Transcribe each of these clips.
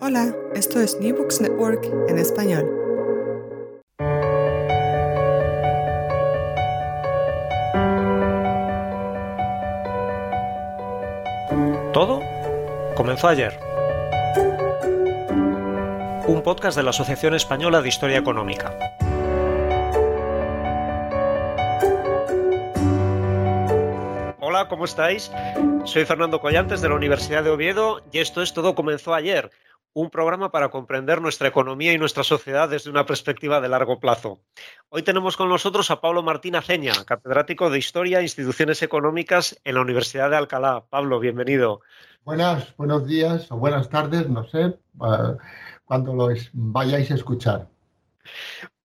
Hola, esto es New Books Network en español. Todo comenzó ayer. Un podcast de la Asociación Española de Historia Económica. ¿Cómo estáis? Soy Fernando Collantes de la Universidad de Oviedo y esto es Todo comenzó ayer, un programa para comprender nuestra economía y nuestra sociedad desde una perspectiva de largo plazo. Hoy tenemos con nosotros a Pablo Martín Aceña, catedrático de Historia e Instituciones Económicas en la Universidad de Alcalá. Pablo, bienvenido. Buenas, buenos días o buenas tardes, no sé, eh, cuando lo vayáis a escuchar.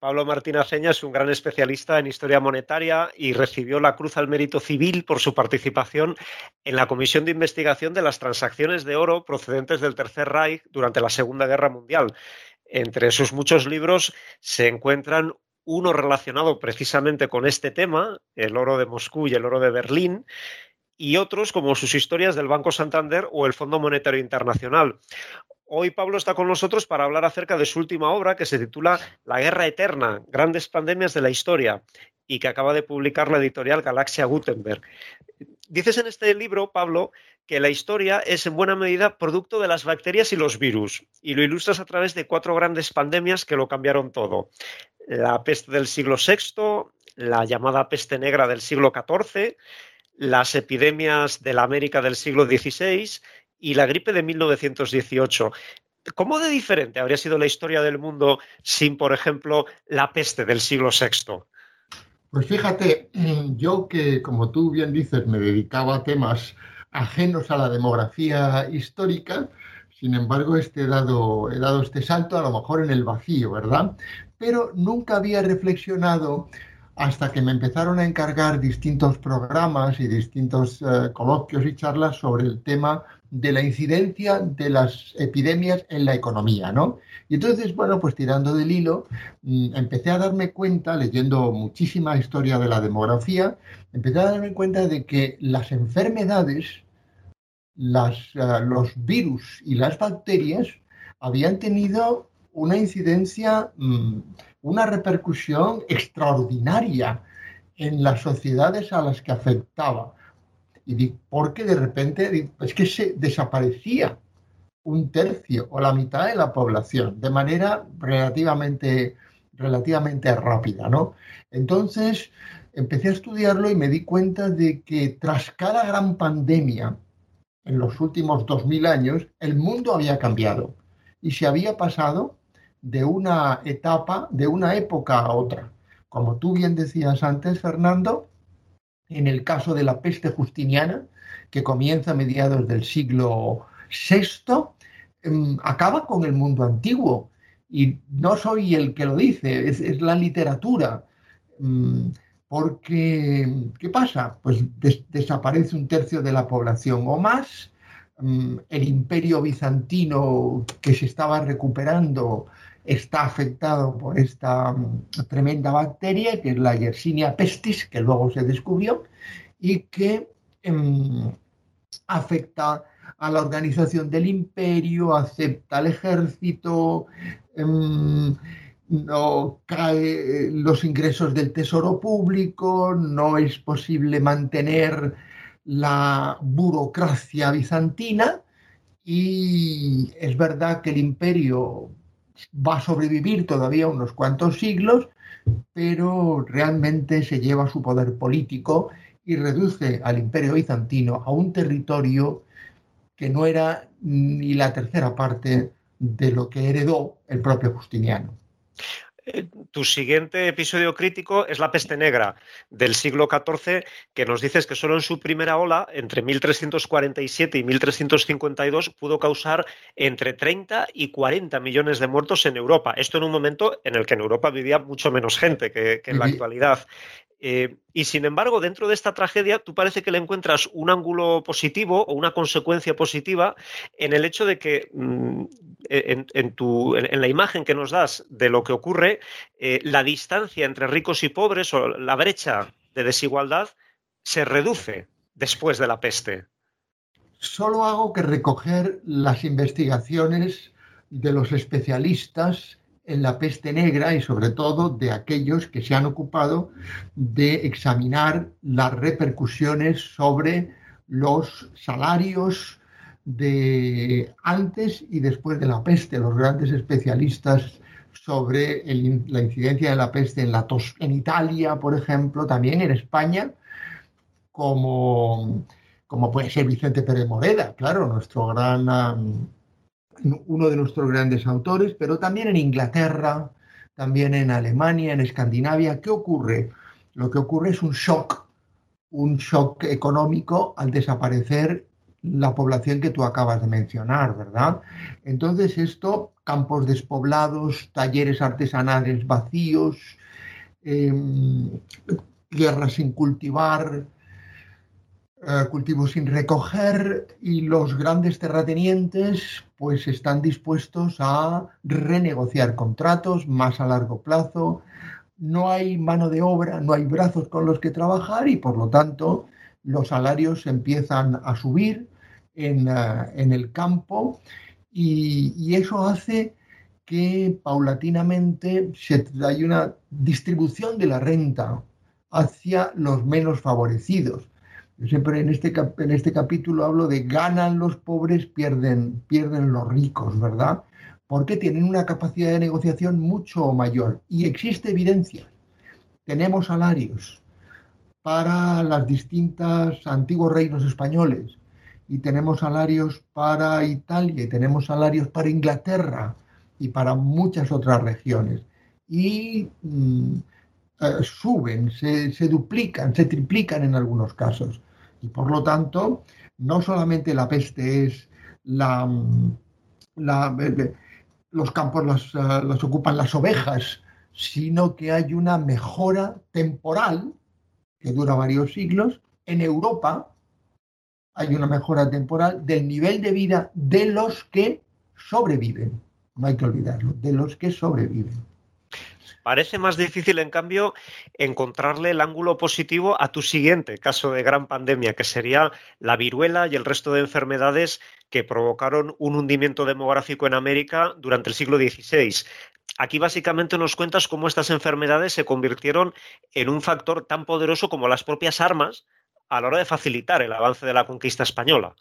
Pablo Martín Aceña es un gran especialista en historia monetaria y recibió la Cruz al Mérito Civil por su participación en la Comisión de Investigación de las Transacciones de Oro procedentes del Tercer Reich durante la Segunda Guerra Mundial. Entre sus muchos libros se encuentran uno relacionado precisamente con este tema, el oro de Moscú y el oro de Berlín, y otros como sus historias del Banco Santander o el Fondo Monetario Internacional. Hoy Pablo está con nosotros para hablar acerca de su última obra que se titula La Guerra Eterna, Grandes Pandemias de la Historia y que acaba de publicar la editorial Galaxia Gutenberg. Dices en este libro, Pablo, que la historia es en buena medida producto de las bacterias y los virus, y lo ilustras a través de cuatro grandes pandemias que lo cambiaron todo. La peste del siglo VI, la llamada peste negra del siglo XIV, las epidemias de la América del siglo XVI y la gripe de 1918. ¿Cómo de diferente habría sido la historia del mundo sin, por ejemplo, la peste del siglo VI? Pues fíjate, yo que, como tú bien dices, me dedicaba a temas ajenos a la demografía histórica, sin embargo, este he, dado, he dado este salto a lo mejor en el vacío, ¿verdad? Pero nunca había reflexionado hasta que me empezaron a encargar distintos programas y distintos eh, coloquios y charlas sobre el tema de la incidencia de las epidemias en la economía, ¿no? Y entonces, bueno, pues tirando del hilo, mm, empecé a darme cuenta, leyendo muchísima historia de la demografía, empecé a darme cuenta de que las enfermedades, eh, los virus y las bacterias habían tenido una incidencia, mm, una repercusión extraordinaria en las sociedades a las que afectaba. Y porque de repente es que se desaparecía un tercio o la mitad de la población de manera relativamente, relativamente rápida, ¿no? Entonces empecé a estudiarlo y me di cuenta de que tras cada gran pandemia en los últimos 2000 años, el mundo había cambiado y se había pasado de una etapa, de una época a otra. Como tú bien decías antes, Fernando, en el caso de la peste justiniana, que comienza a mediados del siglo VI, em, acaba con el mundo antiguo. Y no soy el que lo dice, es, la literatura. Em, porque, ¿qué pasa? Pues desaparece un tercio de la población o más. Em, el imperio bizantino que se estaba recuperando está afectado por esta mm, tremenda bacteria, que es la Yersinia pestis, que luego se descubrió, y que em, afecta a la organización del imperio, acepta al ejército, em, no cae los ingresos del tesoro público, no es posible mantener la burocracia bizantina y es verdad que el imperio va a sobrevivir todavía unos cuantos siglos, pero realmente se lleva su poder político y reduce al imperio bizantino a un territorio que no era ni la tercera parte de lo que heredó el propio Justiniano. Eh, tu siguiente episodio crítico es la peste negra del siglo XIV, que nos dices que solo en su primera ola, entre 1347 y 1352, pudo causar entre 30 y 40 millones de muertos en Europa. Esto en un momento en el que en Europa vivía mucho menos gente que, en la actualidad. Eh, y sin embargo, dentro de esta tragedia, tú parece que le encuentras un ángulo positivo o una consecuencia positiva en el hecho de que mm, en, la imagen que nos das de lo que ocurre, eh, la distancia entre ricos y pobres o la brecha de desigualdad se reduce después de la peste. Solo hago que recoger las investigaciones de los especialistas en la peste negra y sobre todo de aquellos que se han ocupado de examinar las repercusiones sobre los salarios de antes y después de la peste. Los grandes especialistas sobre la incidencia de la peste en, la tos, en Italia, por ejemplo, también en España, como, como puede ser Vicente Pérez Moreda, claro, nuestro gran uno de nuestros grandes autores, pero también en Inglaterra, también en Alemania, en Escandinavia. ¿Qué ocurre? Lo que ocurre es un shock, un shock económico al desaparecer la población que tú acabas de mencionar, ¿verdad? Entonces esto, campos despoblados, talleres artesanales vacíos, em, tierras sin cultivar, eh, cultivos sin recoger y los grandes terratenientes pues están dispuestos a renegociar contratos más a largo plazo. No hay mano de obra, no hay brazos con los que trabajar y por lo tanto los salarios empiezan a subir en, eh, el campo y, eso hace que paulatinamente se haya una distribución de la renta hacia los menos favorecidos siempre en este, en este capítulo hablo de ganan los pobres, pierden, pierden los ricos, ¿verdad? Porque tienen una capacidad de negociación mucho mayor. Y existe evidencia. Tenemos salarios para las distintas antiguos reinos españoles y tenemos salarios para Italia y tenemos salarios para Inglaterra y para muchas otras regiones. Y mm, eh, suben, se, se, duplican, se triplican en algunos casos. Y por lo tanto, no solamente la peste es la, los campos los, eh, los, ocupan las ovejas, sino que hay una mejora temporal que dura varios siglos. En Europa hay una mejora temporal del nivel de vida de los que sobreviven. No hay que olvidarlo, de los que sobreviven. Parece más difícil, en cambio, encontrarle el ángulo positivo a tu siguiente caso de gran pandemia, que sería la viruela y el resto de enfermedades que provocaron un hundimiento demográfico en América durante el siglo XVI. Aquí básicamente nos cuentas cómo estas enfermedades se convirtieron en un factor tan poderoso como las propias armas a la hora de facilitar el avance de la conquista española.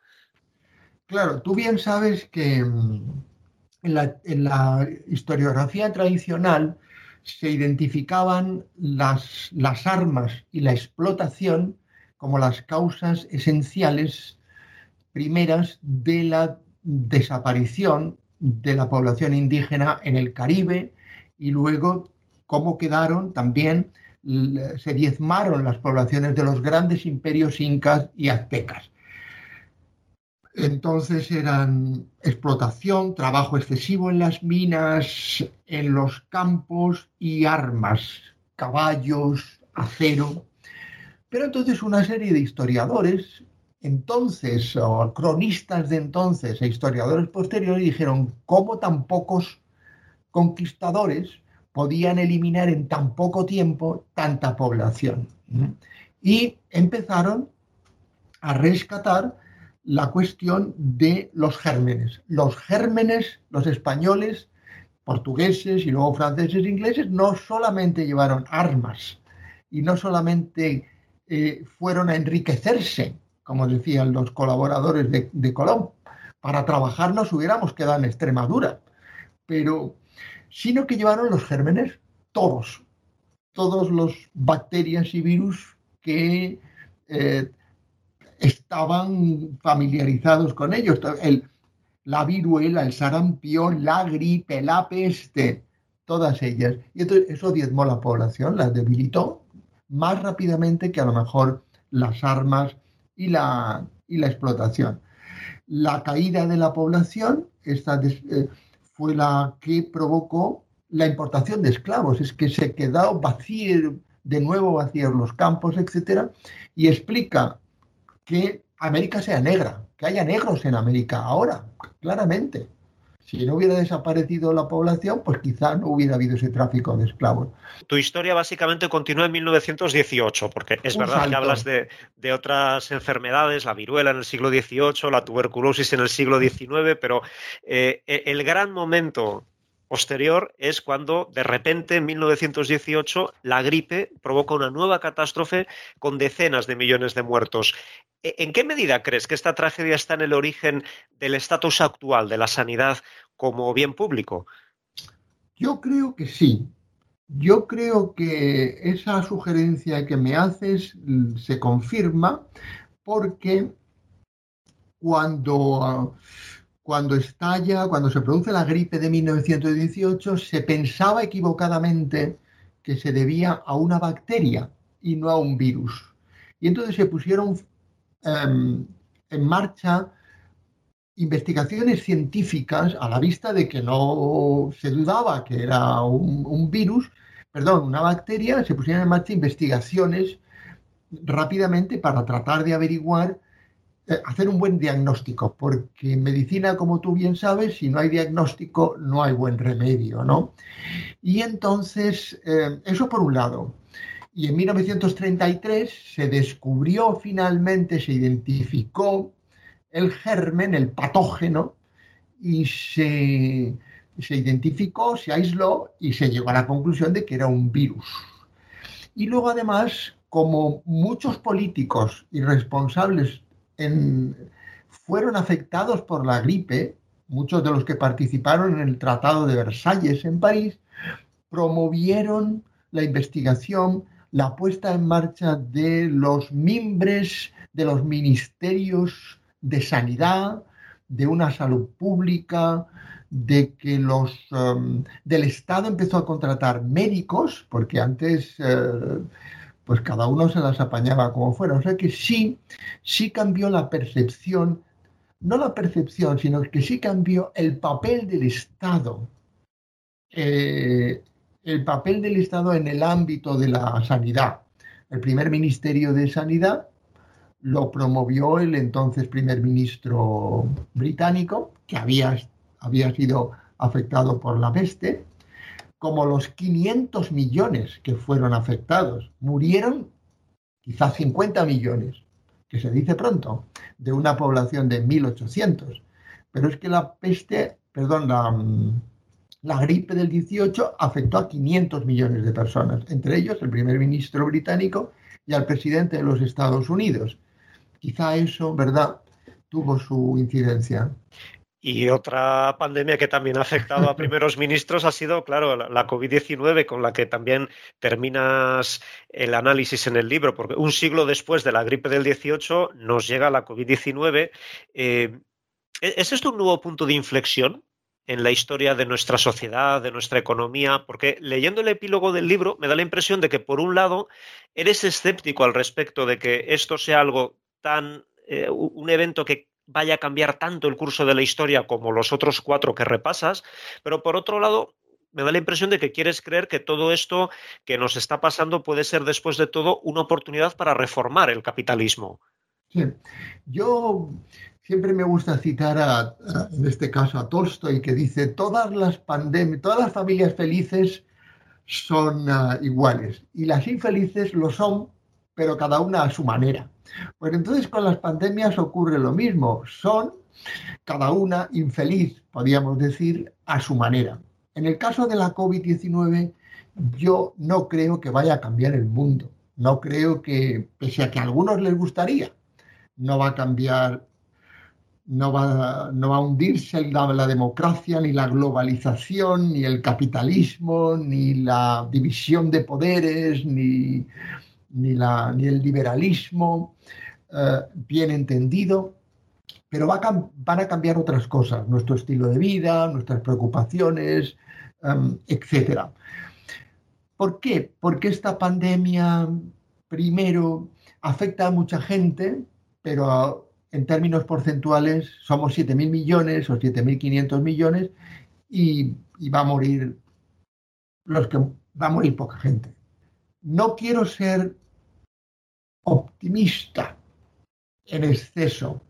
Claro, tú bien sabes que mm, en la historiografía tradicional se identificaban las, las armas y la explotación como las causas esenciales primeras de la desaparición de la población indígena en el Caribe y luego cómo quedaron también, se diezmaron las poblaciones de los grandes imperios incas y aztecas. Entonces eran explotación, trabajo excesivo en las minas, en los campos y armas, caballos, acero. Pero entonces una serie de historiadores, entonces, o cronistas de entonces e historiadores posteriores dijeron, ¿cómo tan pocos conquistadores podían eliminar en tan poco tiempo tanta población? Y empezaron a rescatar la cuestión de los gérmenes. Los gérmenes, los españoles, portugueses y luego franceses e ingleses, no solamente llevaron armas y no solamente eh, fueron a enriquecerse, como decían los colaboradores de, de Colón, para trabajar nos hubiéramos quedado en Extremadura, pero sino que llevaron los gérmenes todos, todos los bacterias y virus que eh, estaban familiarizados con ellos. El, la viruela, el sarampión, la gripe, la peste, todas ellas. Y entonces eso diezmó la población, la debilitó más rápidamente que a lo mejor las armas y la, y la explotación. La caída de la población esta, eh, fue la que provocó la importación de esclavos. Es que se quedó vacío, de nuevo vacíos los campos, etcétera, y explica que América sea negra, que haya negros en América ahora, claramente. Si no hubiera desaparecido la población, pues quizá no hubiera habido ese tráfico de esclavos. Tu historia básicamente continúa en 1918, porque es verdad que hablas de, otras enfermedades, la viruela en el siglo XVIII, la tuberculosis en el siglo XIX, pero eh, e, el gran momento posterior es cuando de repente en 1918 la gripe provoca una nueva catástrofe con decenas de millones de muertos. E, ¿En qué medida crees que esta tragedia está en el origen del estatus actual de la sanidad como bien público? Yo creo que sí. Yo creo que esa sugerencia que me haces mm, se confirma porque cuando cuando estalla, cuando se produce la gripe de 1918, se pensaba equivocadamente que se debía a una bacteria y no a un virus. Y entonces se pusieron em, en marcha investigaciones científicas a la vista de que no se dudaba que era un, un virus, perdón, una bacteria, se pusieron en marcha investigaciones rápidamente para tratar de averiguar hacer un buen diagnóstico, porque en medicina, como tú bien sabes, si no hay diagnóstico, no hay buen remedio, ¿no? Y entonces, eh, eso por un lado. Y en 1933 se descubrió finalmente, se identificó el germen, el patógeno, y se, se identificó, se aisló y se llegó a la conclusión de que era un virus. Y luego además, como muchos políticos fueron afectados por la gripe, muchos de los que participaron en el Tratado de Versalles en París, promovieron la investigación, la puesta en marcha de los mimbres de los ministerios de sanidad, de una salud pública, de que los um, del Estado empezó a contratar médicos, porque antes eh, pues cada uno se las apañaba como fuera. O sea que sí, sí cambió la percepción, no la percepción, sino que sí cambió el papel del Estado. Eh, el papel del Estado en el ámbito de la sanidad. El primer ministerio de Sanidad lo promovió el entonces primer ministro británico, que había, había sido afectado por la peste, como los 500 millones que fueron afectados. Murieron quizás 50 millones, que se dice pronto, de una población de 1.800. Pero es que la peste, perdón, la, la gripe del 18 afectó a 500 millones de personas, entre ellos el primer ministro británico y al presidente de los Estados Unidos. Quizá eso, ¿verdad?, tuvo su incidencia. Y otra pandemia que también ha afectado a primeros ministros ha sido, claro, la COVID-19, con la que también terminas el análisis en el libro, porque un siglo después de la gripe del 18 nos llega la COVID-19. Eh, ¿Es esto un nuevo punto de inflexión en la historia de nuestra sociedad, de nuestra economía? Porque leyendo el epílogo del libro me da la impresión de que, por un lado, eres escéptico al respecto de que esto sea algo tan, eh, un evento que vaya a cambiar tanto el curso de la historia como los otros cuatro que repasas, pero por otro lado, me da la impresión de que quieres creer que todo esto que nos está pasando puede ser después de todo una oportunidad para reformar el capitalismo. Sí. Yo siempre me gusta citar a, en este caso a Tolstoy que dice todas las pandemias, todas las familias felices son ah, iguales y las infelices lo son, pero cada una a su manera. Pues entonces con las pandemias ocurre lo mismo, son cada una infeliz, podríamos decir, a su manera. En el caso de la COVID-19, yo no creo que vaya a cambiar el mundo. No creo que, pese a que a algunos les gustaría, no va a cambiar, no va, a hundirse la democracia, ni la globalización, ni el capitalismo, ni la división de poderes, ni, ni, la, ni el liberalismo eh, bien entendido, pero van a cambiar otras cosas, nuestro estilo de vida, nuestras preocupaciones, em, etcétera. ¿Por qué? Porque esta pandemia, primero, afecta a mucha gente, pero en términos porcentuales somos 7.000 millones o 7.500 millones y, y, va a morir los que va a morir poca gente. No quiero ser optimista en exceso,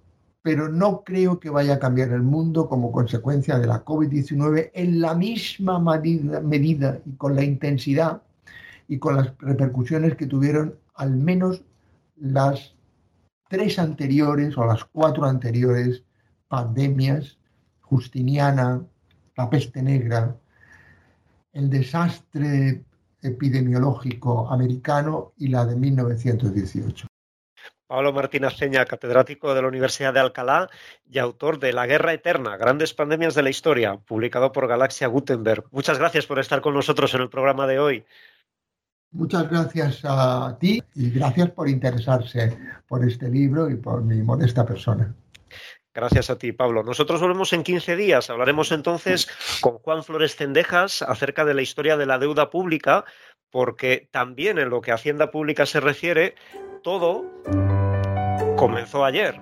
pero no creo que vaya a cambiar el mundo como consecuencia de la COVID-19 en la misma medida, y con la intensidad y con las repercusiones que tuvieron al menos las tres anteriores o las cuatro anteriores pandemias, Justiniana, la peste negra, el desastre epidemiológico americano y la de 1918. Pablo Martínez Seña, catedrático de la Universidad de Alcalá y autor de La Guerra Eterna, Grandes Pandemias de la Historia, publicado por Galaxia Gutenberg. Muchas gracias por estar con nosotros en el programa de hoy. Muchas gracias a ti y gracias por interesarse por este libro y por mi modesta persona. Gracias a ti, Pablo. Nosotros volvemos en 15 días. Hablaremos entonces con Juan Flores Cendejas acerca de la historia de la deuda pública, porque también en lo que a Hacienda Pública se refiere, todo comenzó ayer.